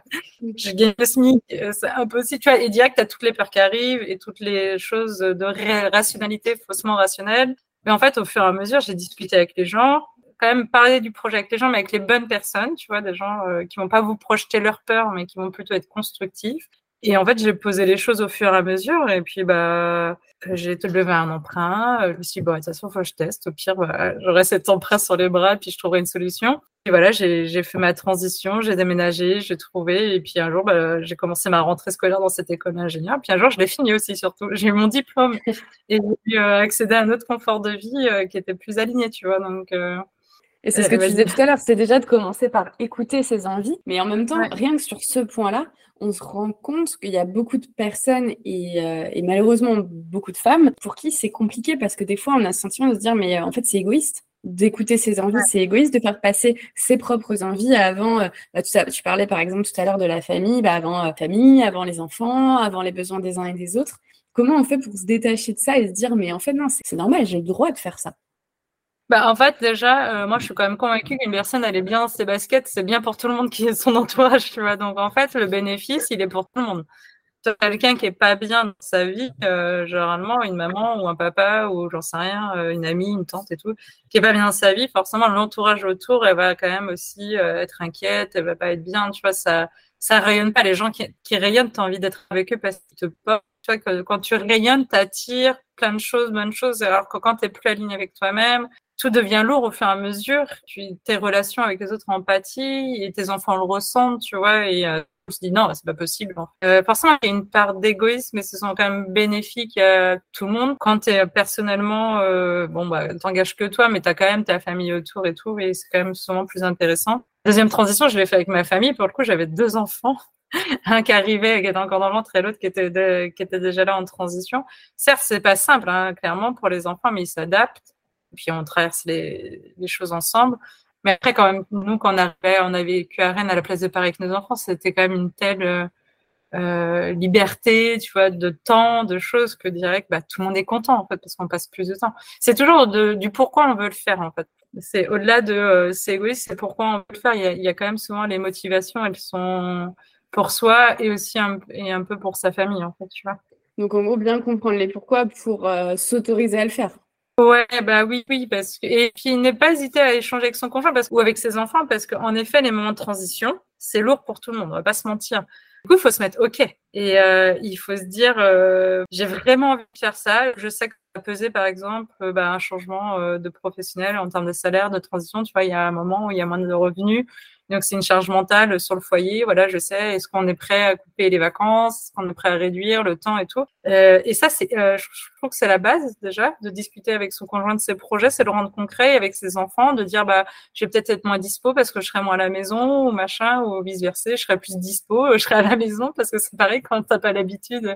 Speaker 2: je gagne le SMIC. Euh, c'est impossible, tu vois. Et direct, tu as toutes les peurs qui arrivent et toutes les choses de rationalité faussement rationnelles. Mais en fait, au fur et à mesure, j'ai discuté avec les gens quand même parler du projet avec les gens, mais avec les bonnes personnes, tu vois, des gens euh, qui vont pas vous projeter leur peur, mais qui vont plutôt être constructifs. Et en fait, j'ai posé les choses au fur et à mesure. Et puis, bah, j'ai levé un emprunt. Je me suis dit, bon, de toute façon, faut que je teste. Au pire, bah, j'aurai cet emprunt sur les bras, puis je trouverai une solution. Et voilà, j'ai fait ma transition, j'ai déménagé, j'ai trouvé. Et puis un jour, bah, j'ai commencé ma rentrée scolaire dans cette école d'ingénieur. Puis un jour, je l'ai fini aussi, surtout. J'ai eu mon diplôme et j'ai pu euh, accéder à un autre confort de vie euh, qui était plus aligné, tu vois. Donc,
Speaker 1: et c'est ce que tu disais tout à l'heure, c'est déjà de commencer par écouter ses envies, mais en même temps, rien que sur ce point-là, on se rend compte qu'il y a beaucoup de personnes et, euh, et, malheureusement beaucoup de femmes pour qui c'est compliqué parce que des fois on a le sentiment de se dire mais euh, en fait c'est égoïste d'écouter ses envies, c'est égoïste de faire passer ses propres envies avant. Euh, bah, tu, tu, parlais par exemple tout à l'heure de la famille, bah, avant la famille, avant les enfants, avant les besoins des uns et des autres. Comment on fait pour se détacher de ça et se dire mais en fait non c'est normal, j'ai le droit de faire ça.
Speaker 2: Bah, en fait, déjà, euh, moi, je suis quand même convaincue qu'une personne, elle est bien dans ses baskets, c'est bien pour tout le monde qui est son entourage, tu vois. Donc, en fait, le bénéfice, il est pour tout le monde. Quelqu'un qui est pas bien dans sa vie, euh, généralement, une maman ou un papa ou j'en sais rien, euh, une amie, une tante et tout, qui est pas bien dans sa vie, forcément, l'entourage autour, elle va quand même aussi être inquiète, elle va pas être bien, tu vois, ça, ça rayonne pas. Les gens qui, qui rayonnent, tu as envie d'être avec eux parce qu'ils te portent. Tu vois, que quand tu rayonnes, t'attires plein de choses, bonnes choses, alors que quand tu plus aligné avec toi-même, tout devient lourd au fur et à mesure. Tu, tes relations avec les autres empathie et tes enfants le ressentent, tu vois. Et euh, me suis dit non, c'est pas possible. Euh, forcément, il y a une part d'égoïsme, mais ce sont quand même bénéfiques à tout le monde. Quand tu es personnellement, euh, bon, bah, t'engages que toi, mais tu as quand même ta famille autour et tout, et c'est quand même souvent plus intéressant. Deuxième transition, je l'ai fait avec ma famille. Pour le coup, j'avais deux enfants. Un qui arrivait, qui était encore dans le ventre, et l'autre qui était, qui était déjà là en transition. Certes, c'est pas simple, hein, clairement, pour les enfants, mais ils s'adaptent puis on traverse les, choses ensemble. Mais après, quand même, nous, quand on arrivait, on avait vécu à Rennes à la place de Paris avec nos enfants, c'était quand même une telle euh, euh, liberté, tu vois, de temps, de choses que direct, bah, tout le monde est content en fait parce qu'on passe plus de temps. C'est toujours du pourquoi on veut le faire en fait. C'est au-delà de euh, c'est égoïste, c'est pourquoi on veut le faire. A, il y, a, quand même souvent les motivations, elles sont pour soi et aussi un, et un peu pour sa famille en fait, tu vois.
Speaker 1: Donc en gros, bien comprendre les pourquoi pour s'autoriser à le faire.
Speaker 2: Ouais, bah oui, oui, parce que et puis ne pas hésiter à échanger avec son conjoint parce ou avec ses enfants parce qu'en effet les moments de transition c'est lourd pour tout le monde, on va pas se mentir. Du coup, il faut se mettre OK et euh, il faut se dire euh, j'ai vraiment envie de faire ça. Je sais que ça va peser par exemple euh, bah, un changement de professionnel en termes de salaire, de transition. Tu vois, il y a un moment où il y a moins de revenus donc, c'est une charge mentale sur le foyer. Voilà, je sais, est-ce qu'on est prêt à couper les vacances, est-ce qu'on est prêt à réduire le temps et tout? Euh, et ça, c'est, euh, trouve que c'est la base déjà de discuter avec son conjoint de ses projets, c'est le rendre concret avec ses enfants, de dire bah, je vais peut-être être moins dispo parce que je serai moins à la maison ou machin ou vice versa, je serai plus dispo, je serai à la maison parce que c'est pareil quand t'as pas l'habitude.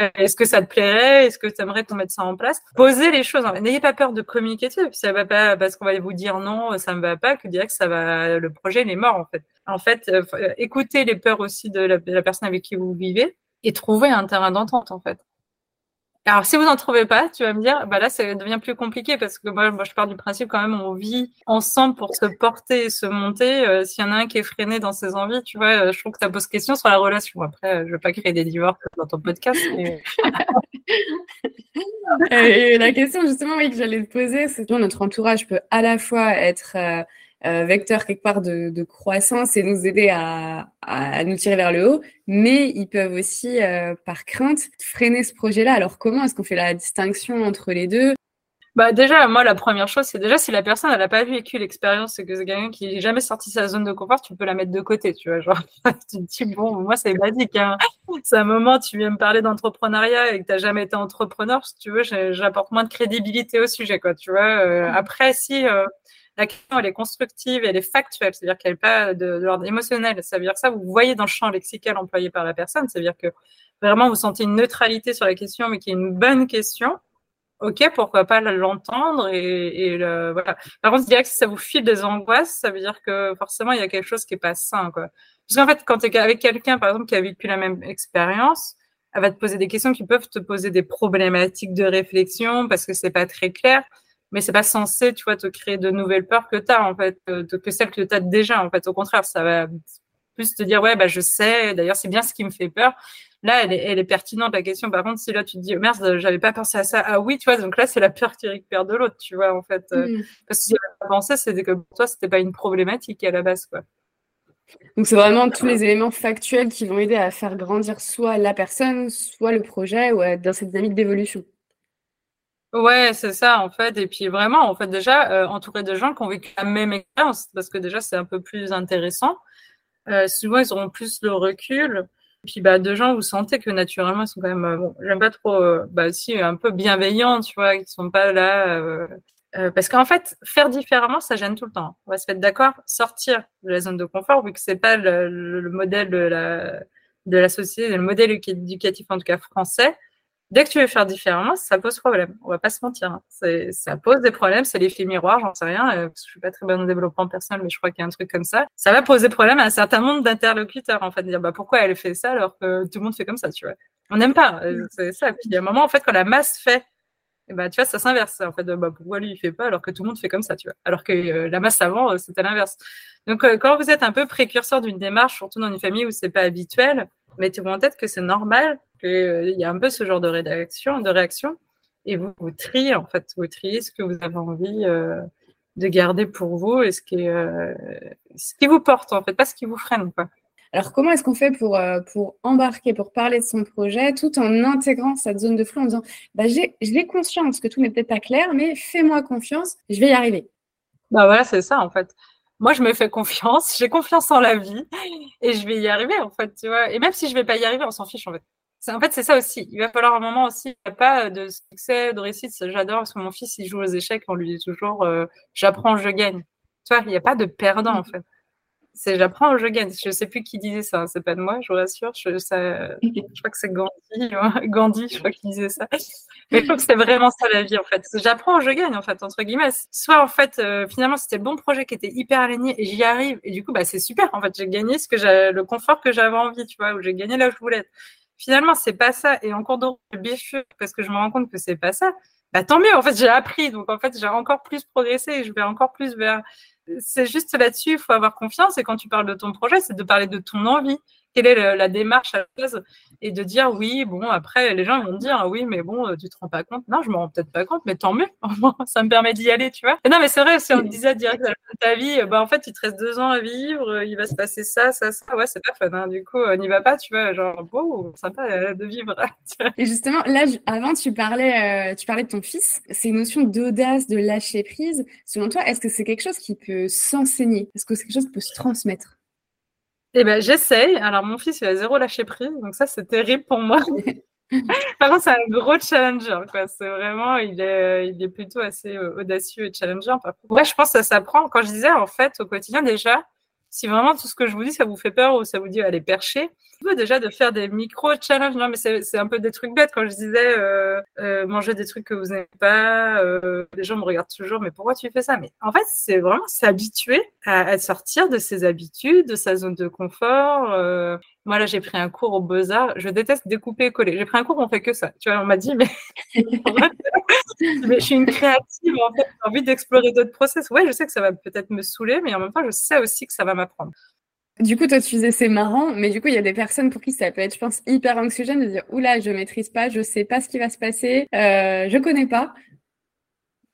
Speaker 2: Euh, est-ce que ça te plairait? Est-ce que tu aimerais qu'on mette ça en place? Posez les choses. N'ayez pas peur de communiquer dessus. Ça va pas parce qu'on va vous dire non, ça me va pas, que dire que ça va le projet est mort en fait. En fait, euh, écoutez les peurs aussi de la, personne avec qui vous vivez et trouvez un terrain d'entente en fait. Alors, si vous n'en trouvez pas, tu vas me dire, bah là, ça devient plus compliqué parce que moi, je pars du principe quand même, on vit ensemble pour se porter et se monter. Euh, s'il y en a un qui est freiné dans ses envies, tu vois, je trouve que ça pose question sur la relation. Après, je veux pas créer des divorces dans ton podcast.
Speaker 1: la question justement oui, que j'allais te poser, c'est que notre entourage peut à la fois être euh, vecteur quelque part de, de, croissance et nous aider à, à, nous tirer vers le haut, mais ils peuvent aussi, euh, par crainte, freiner ce projet-là. Alors comment est-ce qu'on fait la distinction entre les deux?
Speaker 2: Bah déjà, moi, la première chose, c'est déjà si la personne, elle n'a pas vécu l'expérience, c'est que c'est quelqu'un qui n'est jamais sorti de sa zone de confort, tu peux la mettre de côté, tu vois. Genre, tu te dis, bon, moi, c'est basique. Hein. C'est un moment, tu viens me parler d'entrepreneuriat et que tu n'as jamais été entrepreneur, si tu veux, j'apporte moins de crédibilité au sujet, quoi, tu vois. Euh, après, si euh, la question elle est constructive, elle est factuelle, c'est-à-dire qu'elle n'est pas de, l'ordre émotionnel. Ça veut dire ça, vous voyez dans le champ lexical employé par la personne, c'est-à-dire que vraiment vous sentez une neutralité sur la question, mais qui est une bonne question. Ok, pourquoi pas l'entendre et, voilà. Par contre, je dirais que si ça vous file des angoisses, ça veut dire que forcément il y a quelque chose qui est pas sain, quoi. Parce qu'en fait, quand tu es avec quelqu'un, par exemple, qui a vécu la même expérience, elle va te poser des questions qui peuvent te poser des problématiques de réflexion parce que c'est pas très clair mais c'est pas censé, tu vois, te créer de nouvelles peurs que tu as, en fait, euh, que celles que tu as déjà, en fait. Au contraire, ça va plus te dire, ouais, bah, je sais, d'ailleurs, c'est bien ce qui me fait peur. Là, elle est, elle est pertinente, la question. Par contre, si là, tu te dis, oh, merde, j'avais pas pensé à ça. Ah oui, tu vois, donc là, c'est la peur qui récupère de l'autre, tu vois, en fait. Euh, mm. Parce que si elle pensé, c'était que pour toi, c'était pas une problématique à la base, quoi.
Speaker 1: Donc, c'est vraiment tous les éléments factuels qui vont aider à faire grandir soit la personne, soit le projet, ou dans cette dynamique d'évolution.
Speaker 2: Ouais, c'est ça en fait. Et puis vraiment, en fait, déjà euh, entouré de gens qui ont vécu la même expérience, parce que déjà c'est un peu plus intéressant. Euh, souvent, ils auront plus le recul. Et puis, bah, de gens, vous sentez que naturellement, ils sont quand même, euh, bon, j'aime pas trop, euh, bah, aussi un peu bienveillants, tu vois, ils sont pas là. Euh, parce qu'en fait, faire différemment, ça gêne tout le temps. On va se mettre d'accord, sortir de la zone de confort, vu que c'est pas le, le, modèle de la, de la société, le modèle éducatif en tout cas français dès que tu veux faire différemment, ça pose problème. On va pas se mentir. Hein. Ça pose des problèmes. C'est l'effet miroir, j'en sais rien. Euh, parce que je suis pas très bonne en développement personnel, mais je crois qu'il y a un truc comme ça. Ça va poser problème à un certain nombre d'interlocuteurs, en fait, dire bah pourquoi elle fait ça alors que tout le monde fait comme ça, tu vois? On n'aime pas. Euh, c'est ça. Puis il y a un moment, en fait, quand la masse fait, et ben, tu vois, ça s'inverse. En fait, bah, pourquoi lui il fait pas alors que tout le monde fait comme ça, tu vois? Alors que euh, la masse avant, c'était l'inverse. Donc, quand vous êtes un peu précurseur d'une démarche, surtout dans une famille où c'est pas habituel, mettez-vous en tête que c'est normal qu'il euh, y a un peu ce genre de réaction, de réaction, et vous, vous triez en fait, vous triez ce que vous avez envie euh, de garder pour vous et ce qui, euh, ce qui vous porte en fait, pas ce qui vous freine. Quoi.
Speaker 1: Alors, comment est-ce qu'on fait pour, pour embarquer, pour parler de son projet, tout en intégrant cette zone de flou, en disant bah, j'ai conscience que tout n'est peut-être pas clair, mais fais-moi confiance, je vais y arriver.
Speaker 2: Bah voilà, c'est ça en fait moi, je me fais confiance, j'ai confiance en la vie et je vais y arriver, en fait, tu vois. Et même si je vais pas y arriver, on s'en fiche, en fait. En fait, c'est ça aussi. Il va falloir un moment aussi, il n'y a pas de succès, de réussite. J'adore parce que mon fils, il joue aux échecs, on lui dit toujours euh, j'apprends, je gagne. Tu vois, il n'y a pas de perdant, en fait. C'est j'apprends, je gagne. Je sais plus qui disait ça, hein. c'est pas de moi, je vous rassure. Je, ça, je crois que c'est Gandhi, Gandhi, je crois qu'il disait ça. Mais je trouve que c'est vraiment ça la vie, en fait. J'apprends, je gagne, en fait, entre guillemets. Soit, en fait, euh, finalement, c'était le bon projet qui était hyper aligné et j'y arrive. Et du coup, bah, c'est super. En fait, j'ai gagné ce que le confort que j'avais envie, tu vois, où j'ai gagné là où je voulais être. Finalement, c'est pas ça. Et en cours de route, parce que je me rends compte que c'est pas ça. Bah, tant mieux. En fait, j'ai appris. Donc, en fait, j'ai encore plus progressé je vais encore plus vers, c'est juste là-dessus, il faut avoir confiance. Et quand tu parles de ton projet, c'est de parler de ton envie quelle est la démarche à la base et de dire oui, bon, après, les gens vont dire oui, mais bon, tu te rends pas compte. Non, je me rends peut-être pas compte, mais tant mieux. ça me permet d'y aller, tu vois. non, mais c'est vrai, si on te disait direct à ta vie, bah, en fait, il te reste deux ans à vivre, il va se passer ça, ça, ça. Ouais, c'est pas fun. Hein. Du coup, n'y va pas, tu vois. Genre, beau, sympa euh, de vivre.
Speaker 1: et justement, là, avant, tu parlais, euh, tu parlais de ton fils. Ces notions d'audace, de lâcher prise. Selon toi, est-ce que c'est quelque chose qui peut s'enseigner? Est-ce que c'est quelque chose qui peut se transmettre?
Speaker 2: Eh ben, j'essaye. Alors, mon fils, il a zéro lâcher prise, donc ça, c'est terrible pour moi. Par contre, c'est un gros challenger, quoi. C'est vraiment, il est, il est plutôt assez euh, audacieux et challenger. Ouais, je pense que ça s'apprend. Quand je disais, en fait, au quotidien, déjà, si vraiment tout ce que je vous dis, ça vous fait peur ou ça vous dit, allez, percher, déjà de faire des micro-challenges. Non, mais c'est un peu des trucs bêtes. Quand je disais euh, euh, manger des trucs que vous n'aimez pas, euh, les gens me regardent toujours, mais pourquoi tu fais ça? Mais en fait, c'est vraiment s'habituer à, à, sortir de ses habitudes, de sa zone de confort. Euh. Moi, là, j'ai pris un cours au Beaux-Arts. Je déteste découper et coller. J'ai pris un cours où on fait que ça. Tu vois, on m'a dit, mais... mais je suis une créative, en fait. J'ai envie d'explorer d'autres process. Ouais, je sais que ça va peut-être me saouler, mais en même temps, je sais aussi que ça va m'apprendre.
Speaker 1: Du coup, toi, tu disais c'est marrant, mais du coup, il y a des personnes pour qui ça peut être, je pense, hyper anxiogène de dire oula, je maîtrise pas, je sais pas ce qui va se passer, euh, je connais pas.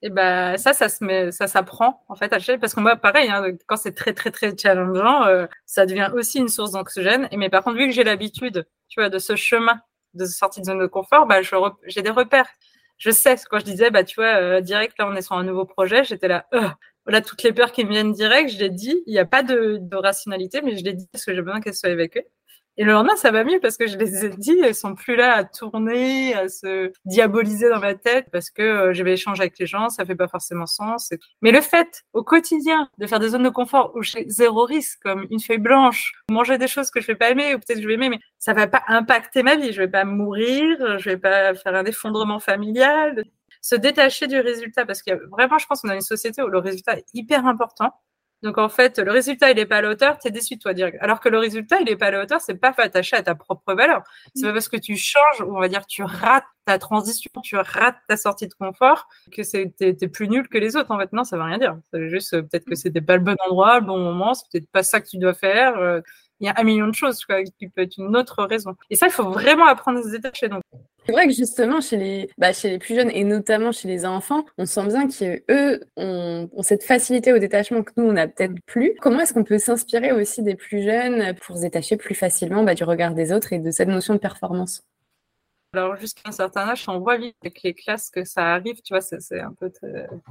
Speaker 2: Et ben ça, ça se met, ça s'apprend en fait à parce que moi, pareil, hein, quand c'est très très très challengeant, euh, ça devient aussi une source d'anxiogène. Et mais par contre, vu que j'ai l'habitude, tu vois, de ce chemin de sortie de zone de confort, bah, j'ai des repères. Je sais quand je disais, bah tu vois, euh, direct là, on est sur un nouveau projet, j'étais là, euh, voilà, toutes les peurs qui me viennent direct, je l'ai dit. Il n'y a pas de, rationalité, mais je l'ai dit parce que j'ai besoin qu'elles soient évacuées. Et le lendemain, ça va mieux parce que je les ai dit, elles sont plus là à tourner, à se diaboliser dans ma tête parce que euh, je vais échanger avec les gens, ça fait pas forcément sens. Mais le fait, au quotidien, de faire des zones de confort où j'ai zéro risque, comme une feuille blanche, manger des choses que je vais pas aimer ou peut-être que je vais aimer, mais ça va pas impacter ma vie. Je vais pas mourir, je vais pas faire un effondrement familial. Se détacher du résultat parce que vraiment, je pense qu'on a une société où le résultat est hyper important donc en fait, le résultat, il n'est pas à la hauteur, tu es déçu de toi direct. Alors que le résultat, il n'est pas à la hauteur, c'est pas attaché à ta propre valeur. C'est pas parce que tu changes, on va dire, tu rates ta transition, tu rates ta sortie de confort, que c'est t'es, plus nul que les autres. En fait, non, ça veut rien dire. C'est juste euh, peut-être que c'était pas le bon endroit, le bon moment, c'est peut-être pas ça que tu dois faire. Il y a un million de choses qui peut être une autre raison. Et ça, il faut vraiment apprendre à se détacher. Donc,
Speaker 1: c'est vrai que justement, chez les, bah, chez les plus jeunes et notamment chez les enfants, on sent bien qu'eux ont, ont cette facilité au détachement que nous, on n'a peut-être plus. Comment est-ce qu'on peut s'inspirer aussi des plus jeunes pour se détacher plus facilement bah, du regard des autres et de cette notion de performance?
Speaker 2: Alors, jusqu'à un certain âge, on voit vite avec les classes que ça arrive, tu vois, c'est un peu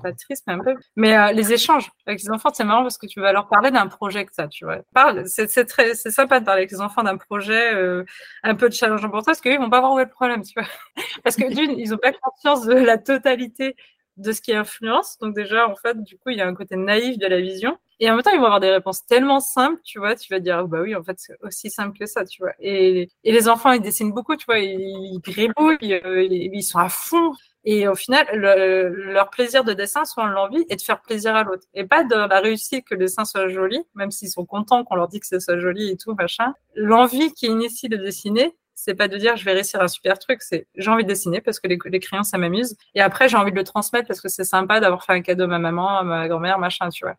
Speaker 2: pas triste, mais un peu. Mais euh, les échanges avec les enfants, c'est marrant parce que tu vas leur parler d'un projet que ça, tu vois. C'est très, c'est sympa de parler avec les enfants d'un projet euh, un peu challengeant pour toi, parce qu'eux, ils vont pas voir où est le problème, tu vois. Parce que d'une, ils ont pas conscience de la totalité de ce qui influence. Donc déjà, en fait, du coup, il y a un côté naïf de la vision. Et en même temps, ils vont avoir des réponses tellement simples, tu vois, tu vas dire, oh, bah oui, en fait, c'est aussi simple que ça, tu vois. Et, et les enfants, ils dessinent beaucoup, tu vois, ils, gribouillent, euh, ils, sont à fond. Et au final, leur plaisir de dessin, soit l'envie, et de faire plaisir à l'autre. Et pas de la réussite que le dessin soit joli, même s'ils sont contents qu'on leur dit que ce soit joli et tout, machin. L'envie qui initie de dessiner, c'est pas de dire je vais réussir un super truc, c'est j'ai envie de dessiner parce que les, les crayons ça m'amuse. Et après j'ai envie de le transmettre parce que c'est sympa d'avoir fait un cadeau à ma maman, à ma grand-mère, machin, tu vois.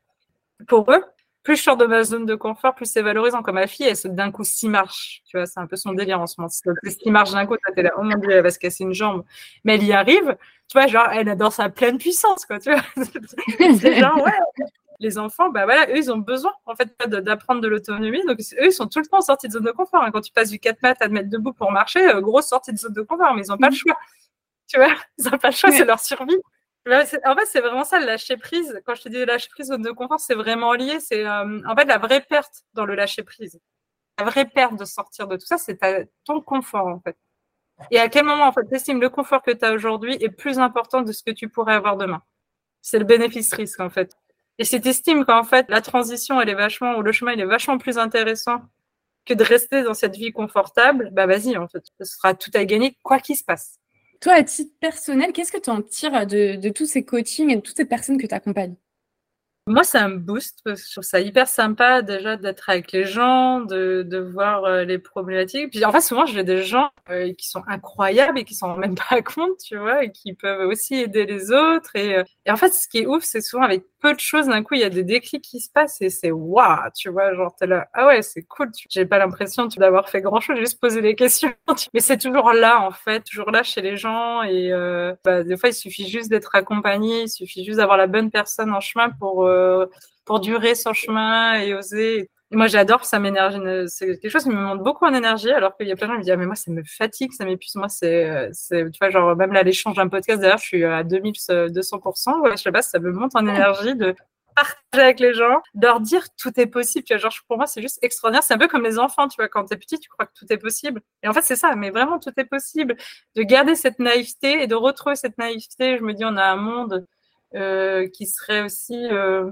Speaker 2: Pour eux, plus je sors de ma zone de confort, plus c'est valorisant. Comme ma fille, elle d'un coup s'y marche. Tu vois, c'est un peu son délire en ce moment. Plus s'y marche d'un coup, t'es là, oh mon dieu, elle va se casser une jambe. Mais elle y arrive. Tu vois, genre, elle adore sa pleine puissance, quoi. Tu vois, c'est genre, ouais, les enfants, bah voilà, eux, ils ont besoin en fait d'apprendre de l'autonomie. Donc eux, ils sont tout le temps sortis de zone de confort. Hein. Quand tu passes du 4 mètres à te mettre debout pour marcher, euh, grosse sortie de zone de confort, mais ils n'ont pas le mm. choix. Tu vois, ils n'ont pas le choix, c'est leur survie. En fait, c'est vraiment ça, le lâcher prise. Quand je te dis lâcher prise, zone de confort, c'est vraiment lié. C'est euh, en fait la vraie perte dans le lâcher prise. La vraie perte de sortir de tout ça, c'est ton confort en fait. Et à quel moment en fait, estimes le confort que tu as aujourd'hui est plus important de ce que tu pourrais avoir demain? C'est le bénéfice-risque en fait. Et si tu qu'en fait, la transition, elle est vachement, ou le chemin, il est vachement plus intéressant que de rester dans cette vie confortable, bah vas-y, en fait, ce sera tout à gagner, quoi qu'il se passe.
Speaker 1: Toi, à titre personnel, qu'est-ce que tu en tires de, de tous ces coachings et de toutes ces personnes que tu accompagnes?
Speaker 2: Moi, ça me booste parce que je trouve ça hyper sympa déjà d'être avec les gens, de, voir euh, les problématiques. Puis en fait, souvent, j'ai des gens euh, qui sont incroyables et qui s'en rendent même pas compte, tu vois, et qui peuvent aussi aider les autres. Euh, et en fait, ce qui est ouf, c'est souvent avec de choses, d'un coup, il y a des déclics qui se passent et c'est waouh, tu vois, genre t'es là, ah ouais, c'est cool. J'ai pas l'impression d'avoir fait grand chose, juste poser des questions. Mais c'est toujours là, en fait, toujours là chez les gens. Et bah, des fois, il suffit juste d'être accompagné, il suffit juste d'avoir la bonne personne en chemin pour euh, pour durer son chemin et oser. Moi, j'adore, ça m'énergie. C'est quelque chose qui me monte beaucoup en énergie, alors qu'il y a plein de gens qui me disent, ah, mais moi, ça me fatigue, ça m'épuise. Moi, c'est, tu vois, genre, même là, l'échange d'un podcast, d'ailleurs, je suis à 2200%. Ouais, je sais pas, ça me monte en énergie de partager avec les gens, de leur dire tout est possible. Tu vois, genre, pour moi, c'est juste extraordinaire. C'est un peu comme les enfants, tu vois, quand t'es petit, tu crois que tout est possible. Et en fait, c'est ça, mais vraiment, tout est possible. De garder cette naïveté et de retrouver cette naïveté. Je me dis, on a un monde euh, qui serait aussi, euh,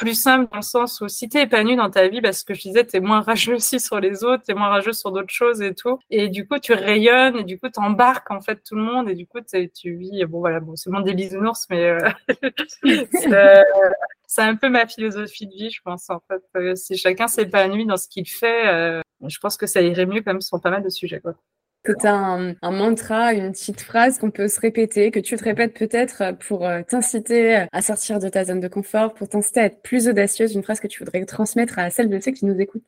Speaker 2: plus simple dans le sens où si tu es épanoui dans ta vie, parce que je disais, tu es moins rageux aussi sur les autres, tu es moins rageux sur d'autres choses et tout. Et du coup, tu rayonnes et du coup, tu embarques en fait tout le monde et du coup, tu vis, bon voilà, bon, c'est monde des bisounours, mais euh, c'est un peu ma philosophie de vie, je pense, en fait. Euh, si chacun s'épanouit dans ce qu'il fait, euh, je pense que ça irait mieux quand même sur pas mal de sujets, quoi.
Speaker 1: C'est un, un, mantra, une petite phrase qu'on peut se répéter, que tu te répètes peut-être pour euh, t'inciter à sortir de ta zone de confort, pour t'inciter à être plus audacieuse, une phrase que tu voudrais transmettre à celles de ceux qui nous écoutent.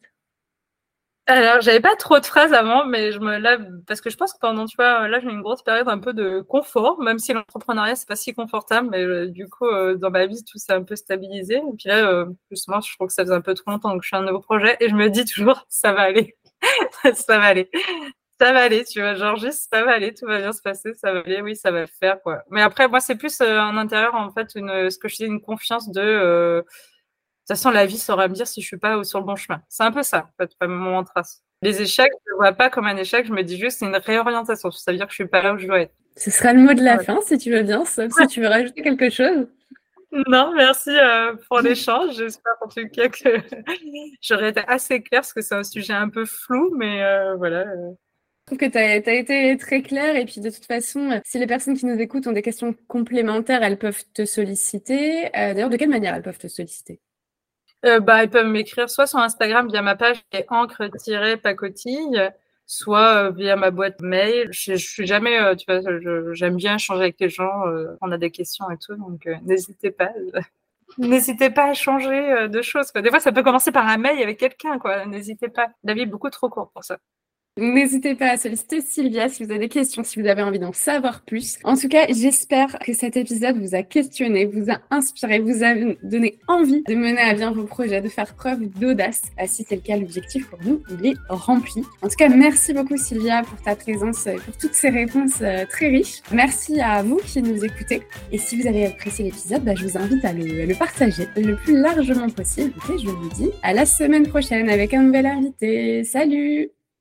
Speaker 2: Alors, j'avais pas trop de phrases avant, mais je me là parce que je pense que pendant tu vois là j'ai une grosse période un peu de confort, même si l'entrepreneuriat c'est pas si confortable, mais euh, du coup euh, dans ma vie tout s'est un peu stabilisé. Et puis là, justement, je trouve que ça faisait un peu trop longtemps que je suis un nouveau projet et je me dis toujours ça va aller, ça va aller ça va aller, tu vois, genre juste ça va aller, tout va bien se passer, ça va aller, oui, ça va le faire, quoi. Mais après, moi, c'est plus euh, en intérieur, en fait, une, ce que je dis, une confiance de, euh, de toute façon, la vie saura me dire si je suis pas sur le bon chemin. C'est un peu ça, en fait, pas mon trace. Les échecs, je ne vois pas comme un échec, je me dis juste c'est une réorientation. Ça veut dire que je suis pas là où je dois être.
Speaker 1: Ce sera le mot de la fin si tu veux bien, sauf si tu veux rajouter quelque chose.
Speaker 2: Non, merci euh, pour l'échange. J'espère en tout cas que j'aurais été assez claire parce que c'est un sujet un peu flou, mais euh, voilà. Euh.
Speaker 1: Je trouve que tu as, été très claire et puis de toute façon, si les personnes qui nous écoutent ont des questions complémentaires, elles peuvent te solliciter. D'ailleurs, de quelle manière elles peuvent te solliciter?
Speaker 2: Bah, Elles peuvent m'écrire soit sur Instagram via ma page encre-pacotille, soit via ma boîte mail. Je, suis jamais, tu vois, j'aime bien échanger avec les gens. on a des questions et tout, donc n'hésitez pas. N'hésitez pas à changer de choses. Des fois, ça peut commencer par un mail avec quelqu'un. quoi. N'hésitez pas. La vie est beaucoup trop courte pour ça.
Speaker 1: N'hésitez pas à solliciter Sylvia si vous avez des questions, si vous avez envie d'en savoir plus. En tout cas, j'espère que cet épisode vous a questionné, vous a inspiré, vous a donné envie de mener à bien vos projets, de faire preuve d'audace. Si c'est le cas, l'objectif pour nous, il est rempli. En tout cas, merci beaucoup Sylvia pour ta présence, pour toutes ces réponses euh, très riches. Merci à vous qui nous écoutez. Et si vous avez apprécié l'épisode, bah, je vous invite à le partager le plus largement possible. Et je vous dis à la semaine prochaine avec un nouvel invité. Salut